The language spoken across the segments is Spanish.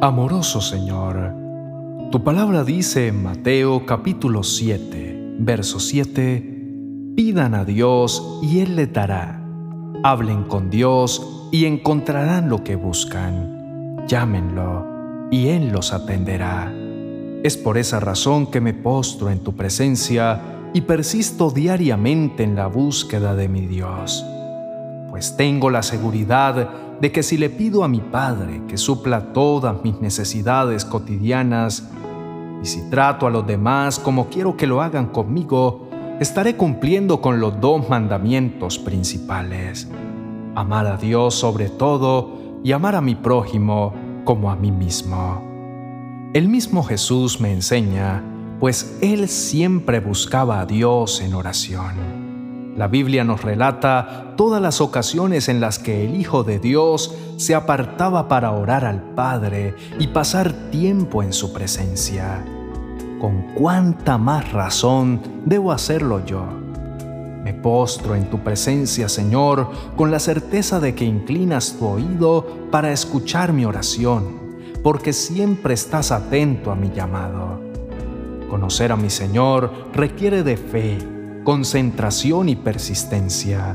Amoroso Señor, tu palabra dice en Mateo capítulo 7, verso 7, pidan a Dios y Él les dará. Hablen con Dios y encontrarán lo que buscan. Llámenlo y Él los atenderá. Es por esa razón que me postro en tu presencia y persisto diariamente en la búsqueda de mi Dios, pues tengo la seguridad de que si le pido a mi Padre que supla todas mis necesidades cotidianas, y si trato a los demás como quiero que lo hagan conmigo, estaré cumpliendo con los dos mandamientos principales. Amar a Dios sobre todo y amar a mi prójimo como a mí mismo. El mismo Jesús me enseña, pues Él siempre buscaba a Dios en oración. La Biblia nos relata todas las ocasiones en las que el Hijo de Dios se apartaba para orar al Padre y pasar tiempo en su presencia. ¿Con cuánta más razón debo hacerlo yo? Me postro en tu presencia, Señor, con la certeza de que inclinas tu oído para escuchar mi oración, porque siempre estás atento a mi llamado. Conocer a mi Señor requiere de fe concentración y persistencia.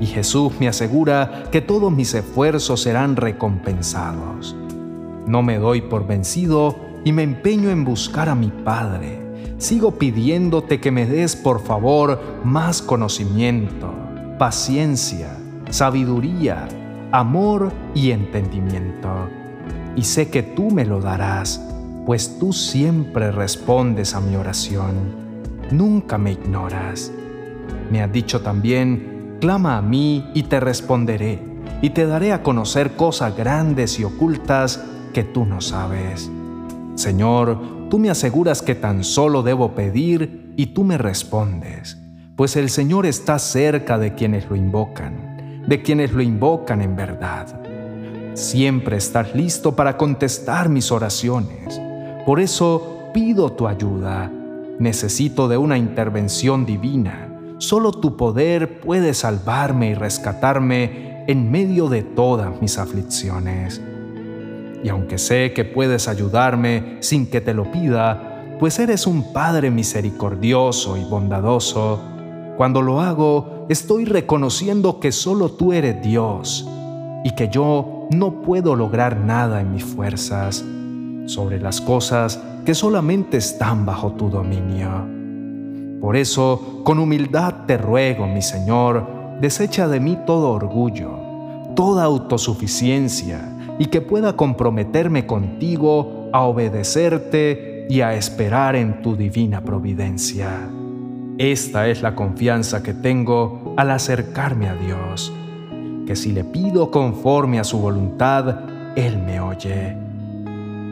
Y Jesús me asegura que todos mis esfuerzos serán recompensados. No me doy por vencido y me empeño en buscar a mi Padre. Sigo pidiéndote que me des por favor más conocimiento, paciencia, sabiduría, amor y entendimiento. Y sé que tú me lo darás, pues tú siempre respondes a mi oración nunca me ignoras. Me has dicho también, clama a mí y te responderé, y te daré a conocer cosas grandes y ocultas que tú no sabes. Señor, tú me aseguras que tan solo debo pedir y tú me respondes, pues el Señor está cerca de quienes lo invocan, de quienes lo invocan en verdad. Siempre estás listo para contestar mis oraciones. Por eso pido tu ayuda Necesito de una intervención divina. Solo tu poder puede salvarme y rescatarme en medio de todas mis aflicciones. Y aunque sé que puedes ayudarme sin que te lo pida, pues eres un Padre misericordioso y bondadoso, cuando lo hago estoy reconociendo que solo tú eres Dios y que yo no puedo lograr nada en mis fuerzas sobre las cosas que solamente están bajo tu dominio. Por eso, con humildad te ruego, mi Señor, desecha de mí todo orgullo, toda autosuficiencia, y que pueda comprometerme contigo a obedecerte y a esperar en tu divina providencia. Esta es la confianza que tengo al acercarme a Dios, que si le pido conforme a su voluntad, Él me oye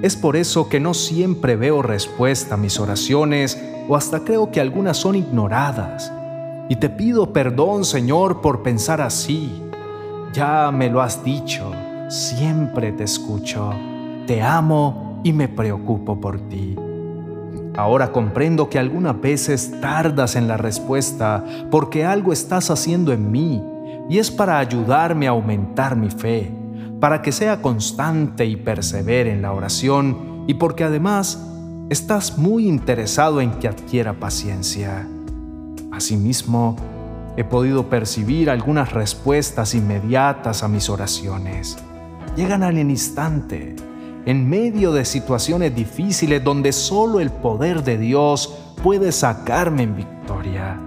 es por eso que no siempre veo respuesta a mis oraciones o hasta creo que algunas son ignoradas. Y te pido perdón, Señor, por pensar así. Ya me lo has dicho, siempre te escucho, te amo y me preocupo por ti. Ahora comprendo que algunas veces tardas en la respuesta porque algo estás haciendo en mí y es para ayudarme a aumentar mi fe para que sea constante y persevere en la oración y porque además estás muy interesado en que adquiera paciencia. Asimismo, he podido percibir algunas respuestas inmediatas a mis oraciones. Llegan al instante, en medio de situaciones difíciles donde solo el poder de Dios puede sacarme en victoria.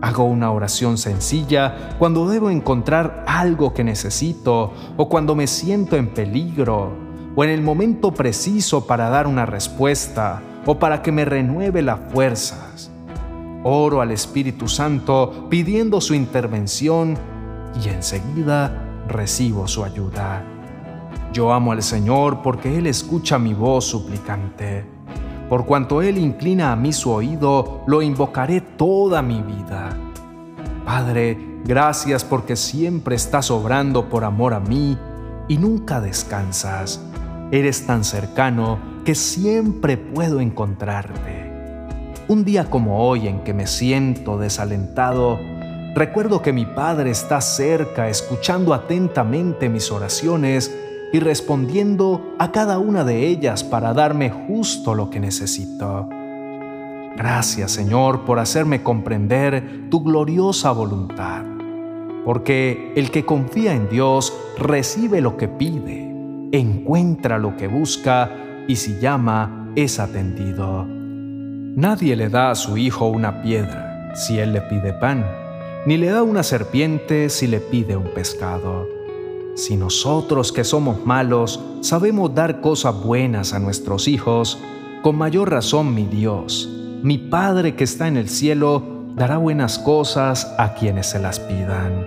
Hago una oración sencilla cuando debo encontrar algo que necesito o cuando me siento en peligro o en el momento preciso para dar una respuesta o para que me renueve las fuerzas. Oro al Espíritu Santo pidiendo su intervención y enseguida recibo su ayuda. Yo amo al Señor porque Él escucha mi voz suplicante. Por cuanto Él inclina a mí su oído, lo invocaré toda mi vida. Padre, gracias porque siempre estás obrando por amor a mí y nunca descansas. Eres tan cercano que siempre puedo encontrarte. Un día como hoy en que me siento desalentado, recuerdo que mi Padre está cerca escuchando atentamente mis oraciones y respondiendo a cada una de ellas para darme justo lo que necesito. Gracias Señor por hacerme comprender tu gloriosa voluntad, porque el que confía en Dios recibe lo que pide, encuentra lo que busca y si llama es atendido. Nadie le da a su hijo una piedra si él le pide pan, ni le da una serpiente si le pide un pescado. Si nosotros que somos malos sabemos dar cosas buenas a nuestros hijos, con mayor razón mi Dios, mi Padre que está en el cielo, dará buenas cosas a quienes se las pidan.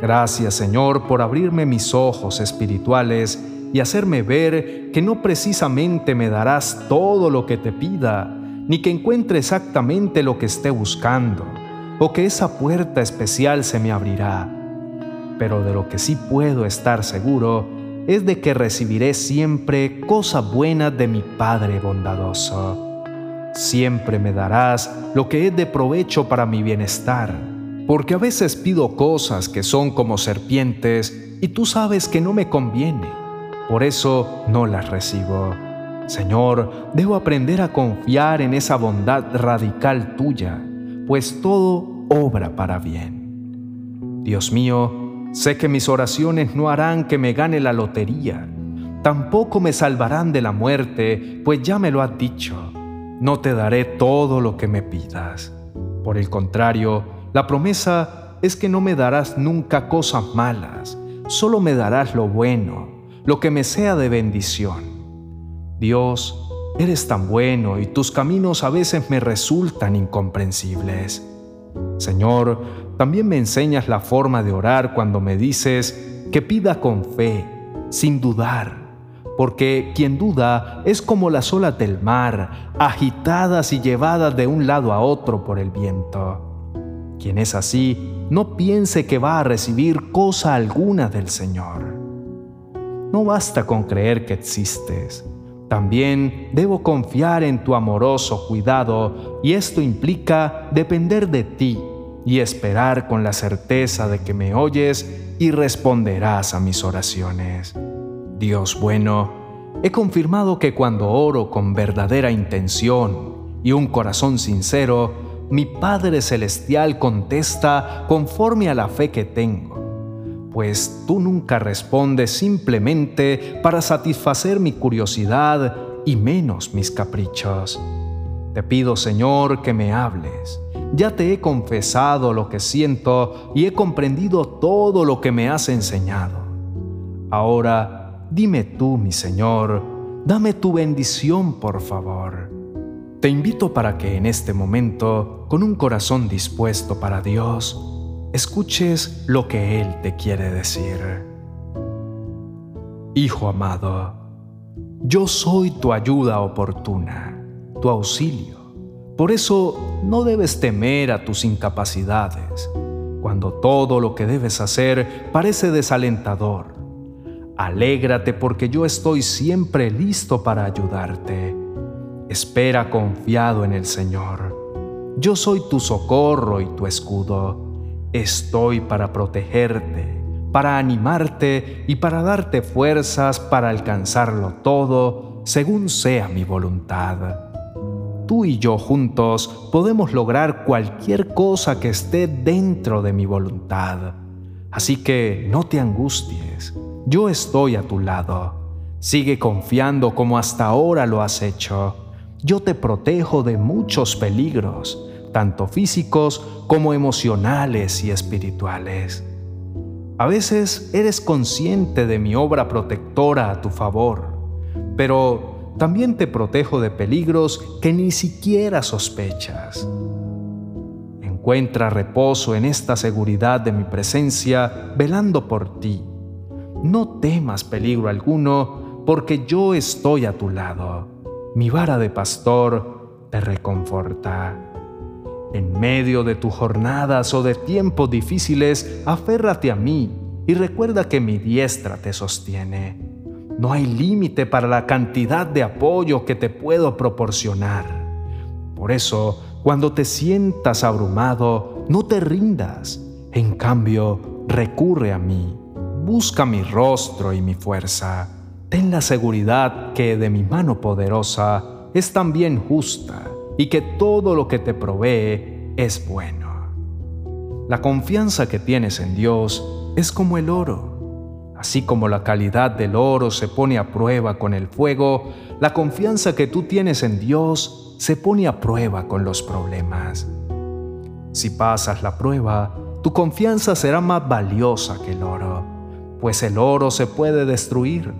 Gracias Señor por abrirme mis ojos espirituales y hacerme ver que no precisamente me darás todo lo que te pida, ni que encuentre exactamente lo que esté buscando, o que esa puerta especial se me abrirá pero de lo que sí puedo estar seguro es de que recibiré siempre cosa buena de mi Padre bondadoso. Siempre me darás lo que es de provecho para mi bienestar, porque a veces pido cosas que son como serpientes y tú sabes que no me conviene, por eso no las recibo. Señor, debo aprender a confiar en esa bondad radical tuya, pues todo obra para bien. Dios mío, Sé que mis oraciones no harán que me gane la lotería, tampoco me salvarán de la muerte, pues ya me lo has dicho, no te daré todo lo que me pidas. Por el contrario, la promesa es que no me darás nunca cosas malas, solo me darás lo bueno, lo que me sea de bendición. Dios, eres tan bueno y tus caminos a veces me resultan incomprensibles. Señor, también me enseñas la forma de orar cuando me dices que pida con fe, sin dudar, porque quien duda es como las olas del mar, agitadas y llevadas de un lado a otro por el viento. Quien es así, no piense que va a recibir cosa alguna del Señor. No basta con creer que existes. También debo confiar en tu amoroso cuidado y esto implica depender de ti y esperar con la certeza de que me oyes y responderás a mis oraciones. Dios bueno, he confirmado que cuando oro con verdadera intención y un corazón sincero, mi Padre Celestial contesta conforme a la fe que tengo, pues tú nunca respondes simplemente para satisfacer mi curiosidad y menos mis caprichos. Te pido, Señor, que me hables ya te he confesado lo que siento y he comprendido todo lo que me has enseñado. Ahora, dime tú, mi Señor, dame tu bendición, por favor. Te invito para que en este momento, con un corazón dispuesto para Dios, escuches lo que Él te quiere decir. Hijo amado, yo soy tu ayuda oportuna, tu auxilio por eso no debes temer a tus incapacidades, cuando todo lo que debes hacer parece desalentador. Alégrate porque yo estoy siempre listo para ayudarte. Espera confiado en el Señor. Yo soy tu socorro y tu escudo. Estoy para protegerte, para animarte y para darte fuerzas para alcanzarlo todo según sea mi voluntad tú y yo juntos podemos lograr cualquier cosa que esté dentro de mi voluntad. Así que no te angusties, yo estoy a tu lado. Sigue confiando como hasta ahora lo has hecho. Yo te protejo de muchos peligros, tanto físicos como emocionales y espirituales. A veces eres consciente de mi obra protectora a tu favor, pero también te protejo de peligros que ni siquiera sospechas. Encuentra reposo en esta seguridad de mi presencia, velando por ti. No temas peligro alguno, porque yo estoy a tu lado. Mi vara de pastor te reconforta. En medio de tus jornadas o de tiempos difíciles, aférrate a mí y recuerda que mi diestra te sostiene. No hay límite para la cantidad de apoyo que te puedo proporcionar. Por eso, cuando te sientas abrumado, no te rindas. En cambio, recurre a mí. busca mi rostro y mi fuerza. Ten la seguridad que de mi mano poderosa es también justa y que todo lo que te provee es bueno. La confianza que tienes en Dios es como el oro. Así como la calidad del oro se pone a prueba con el fuego, la confianza que tú tienes en Dios se pone a prueba con los problemas. Si pasas la prueba, tu confianza será más valiosa que el oro, pues el oro se puede destruir.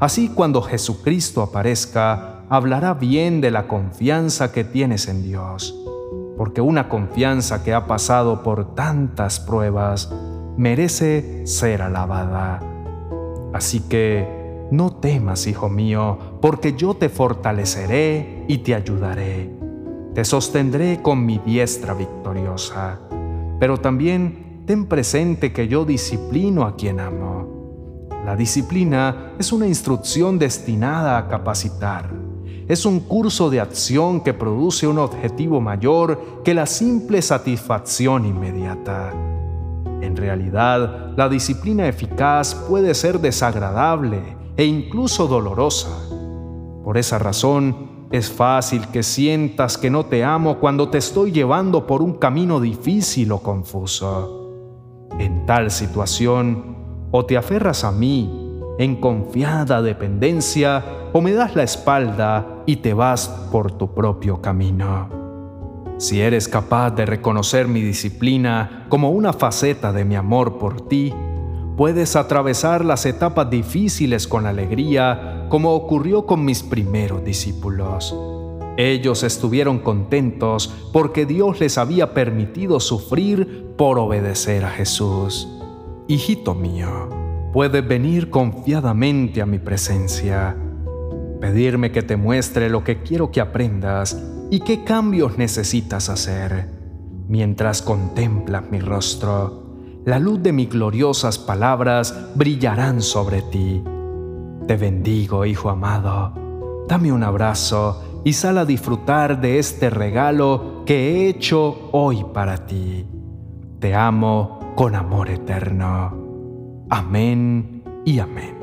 Así cuando Jesucristo aparezca, hablará bien de la confianza que tienes en Dios, porque una confianza que ha pasado por tantas pruebas merece ser alabada. Así que no temas, hijo mío, porque yo te fortaleceré y te ayudaré te sostendré con mi diestra victoriosa, pero también ten presente que yo disciplino a quien amo. La disciplina es una instrucción destinada a capacitar. Es un curso de acción que produce un objetivo mayor que la simple satisfacción inmediata. En realidad, la disciplina eficaz puede ser desagradable e incluso dolorosa. Por esa razón, es fácil que sientas que no te amo cuando te estoy llevando por un camino difícil o confuso. En tal situación, o te aferras a mí en confiada dependencia, o me das la espalda y te vas por tu propio camino. Si eres capaz de reconocer mi disciplina como una faceta de mi amor por ti, puedes atravesar las etapas difíciles con alegría, como ocurrió con mis primeros discípulos. Ellos estuvieron contentos porque Dios les había permitido sufrir por obedecer a Jesús. Hijito mío, puedes venir confiadamente a mi presencia, pedirme que te muestre lo que quiero que aprendas y qué cambios necesitas hacer. Mientras contemplas mi rostro, la luz de mis gloriosas palabras brillarán sobre ti. Te bendigo, Hijo amado. Dame un abrazo y sal a disfrutar de este regalo que he hecho hoy para ti. Te amo con amor eterno. Amén y amén.